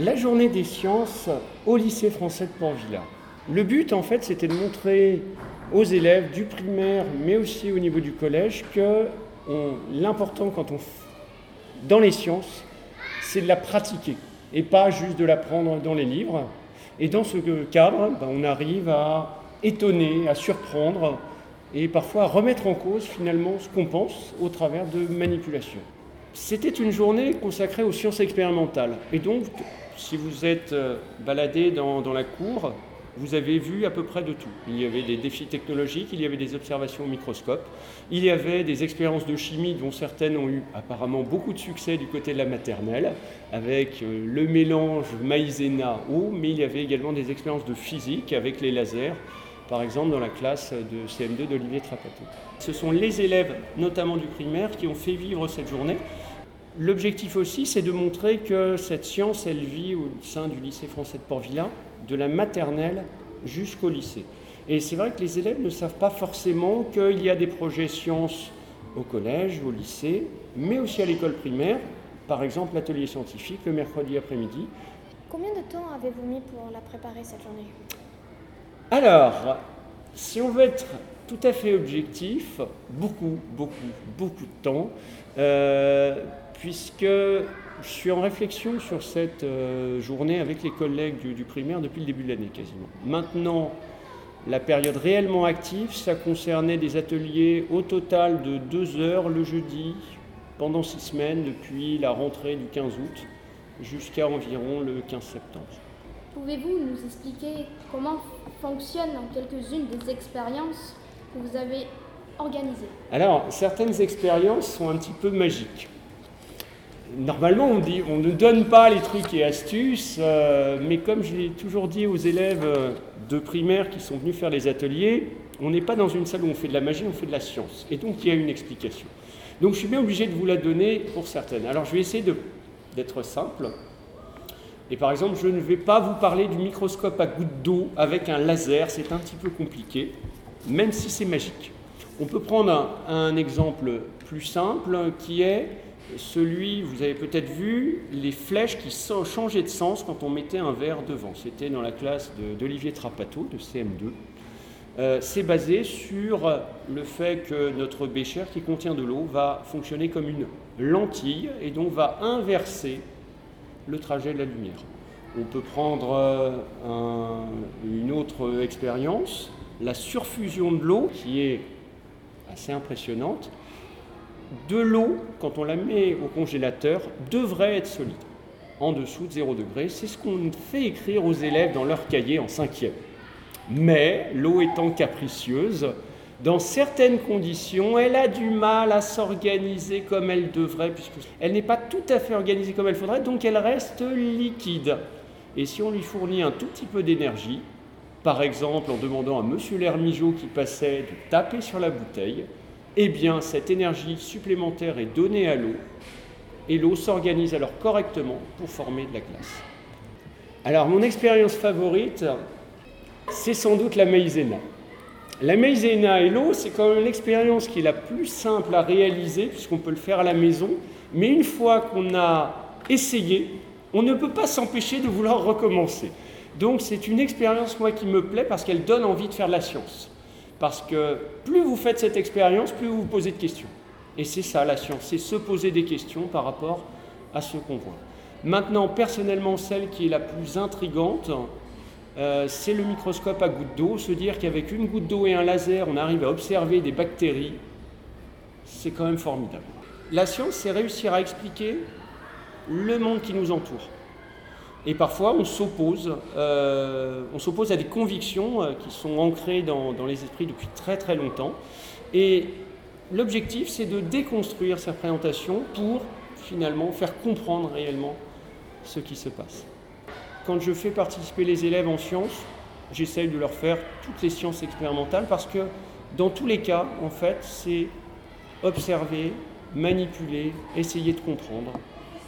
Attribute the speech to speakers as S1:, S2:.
S1: La journée des sciences au lycée français de Port-Villa. Le but, en fait, c'était de montrer aux élèves du primaire, mais aussi au niveau du collège, que l'important quand on dans les sciences, c'est de la pratiquer et pas juste de l'apprendre dans les livres. Et dans ce cadre, ben, on arrive à étonner, à surprendre et parfois à remettre en cause finalement ce qu'on pense au travers de manipulations. C'était une journée consacrée aux sciences expérimentales. Et donc, si vous êtes euh, baladé dans, la cour, vous avez vu à peu près de tout. Il y avait des défis technologiques, il y avait des observations au microscope, il y avait des expériences de chimie dont certaines ont eu apparemment beaucoup de succès du côté de la maternelle, avec euh, le mélange maïzena-eau, mais il y avait également des expériences de physique avec les lasers, par exemple dans la classe de CM2 d'Olivier Trapato. Ce sont les élèves, notamment du primaire, qui ont fait vivre cette journée. L'objectif aussi, c'est de montrer que cette science, elle vit au sein du lycée français de Port-Villa, de la maternelle jusqu'au lycée. Et c'est vrai que les élèves ne savent pas forcément qu'il y a des projets sciences au collège, au lycée, mais aussi à l'école primaire, par exemple l'atelier scientifique le mercredi après-midi.
S2: Combien de temps avez-vous mis pour la préparer cette journée?
S1: Alors, si on veut être tout à fait objectif, beaucoup, beaucoup, beaucoup de temps, euh, puisque je suis en réflexion sur cette euh, journée avec les collègues du, primaire depuis le début de l'année quasiment. Maintenant, la période réellement active, ça concernait des ateliers au total de deux heures le jeudi pendant six semaines depuis la rentrée du 15 août jusqu'à environ le 15 septembre.
S2: Pouvez-vous nous expliquer comment fonctionnent en quelques-unes des expériences que vous avez organisées?
S1: Alors, certaines expériences sont un petit peu magiques normalement, on, dit, on ne donne pas les trucs et astuces, euh, mais comme je l'ai toujours dit aux élèves euh, de primaire qui sont venus faire les ateliers, on n'est pas dans une salle où on fait de la magie, on fait de la science. Et donc, il y a une explication. Donc, je suis bien obligé de vous la donner pour certaines. Alors, je vais essayer d'être simple. Et par exemple, je ne vais pas vous parler du microscope à gouttes d'eau avec un laser, c'est un petit peu compliqué, même si c'est magique. On peut prendre un exemple plus simple qui est celui, vous avez peut-être vu, les flèches qui changeaient de sens quand on mettait un verre devant. C'était dans la classe d'Olivier Trapato, de CM2. Euh, c'est basé sur le fait que notre bécher qui contient de l'eau va fonctionner comme une lentille et donc va inverser le trajet de la lumière. On peut prendre euh, une autre expérience, la surfusion de l'eau qui est assez impressionnante de l'eau, quand on la met au congélateur, devrait être solide, en dessous de 0 degré. C'est ce qu'on fait écrire aux élèves dans leur cahier en cinquième. Mais l'eau étant capricieuse, dans certaines conditions, elle a du mal à s'organiser comme elle devrait, puisqu'elle n'est pas tout à fait organisée comme elle faudrait, donc elle reste liquide. Et si on lui fournit un tout petit peu d'énergie, par exemple en demandant à M. Lermigeau qui passait de taper sur la bouteille, eh bien cette énergie supplémentaire est donnée à l'eau et l'eau s'organise alors correctement pour former de la glace. Alors mon expérience favorite, c'est sans doute la maïzena. La maïzena et l'eau, c'est quand même l'expérience qui est la plus simple à réaliser puisqu'on peut le faire à la maison, mais une fois qu'on a essayé, on ne peut pas s'empêcher de vouloir recommencer. Donc c'est une expérience moi qui me plaît parce qu'elle donne envie de faire de la science. Parce que plus vous faites cette expérience, plus vous vous posez de questions. Et c'est ça la science, c'est se poser des questions par rapport à ce qu'on voit. Maintenant, personnellement, celle qui est la plus intrigante, euh, c'est le microscope à goutte d'eau. Se dire qu'avec une goutte d'eau et un laser, on arrive à observer des bactéries, c'est quand même formidable. La science, c'est réussir à expliquer le monde qui nous entoure. Et parfois, on s'oppose, euh, on s'oppose à des convictions euh, qui sont ancrées dans, les esprits depuis très très longtemps. Et l'objectif, c'est de déconstruire ces représentations pour finalement faire comprendre réellement ce qui se passe. Quand je fais participer les élèves en sciences, j'essaye de leur faire toutes les sciences expérimentales parce que dans tous les cas, en fait, c'est observer, manipuler, essayer de comprendre